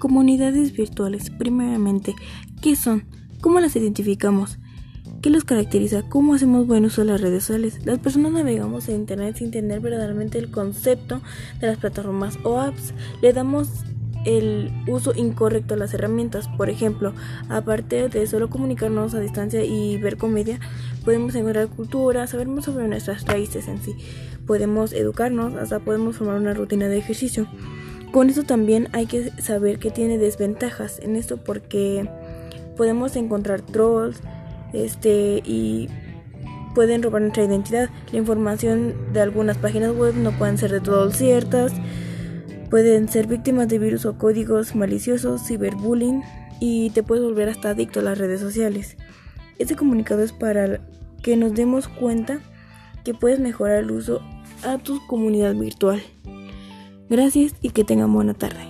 Comunidades virtuales, primeramente, ¿qué son? ¿Cómo las identificamos? ¿Qué los caracteriza? ¿Cómo hacemos buen uso de las redes sociales? Las personas navegamos en Internet sin tener verdaderamente el concepto de las plataformas o apps. Le damos el uso incorrecto a las herramientas. Por ejemplo, aparte de solo comunicarnos a distancia y ver comedia, podemos encontrar cultura, saber más sobre nuestras raíces en sí. Podemos educarnos, hasta podemos formar una rutina de ejercicio. Con eso también hay que saber que tiene desventajas en esto porque podemos encontrar trolls, este y pueden robar nuestra identidad. La información de algunas páginas web no pueden ser de todo ciertas. Pueden ser víctimas de virus o códigos maliciosos, ciberbullying y te puedes volver hasta adicto a las redes sociales. Este comunicado es para que nos demos cuenta que puedes mejorar el uso a tu comunidad virtual. Gracias y que tengan buena tarde.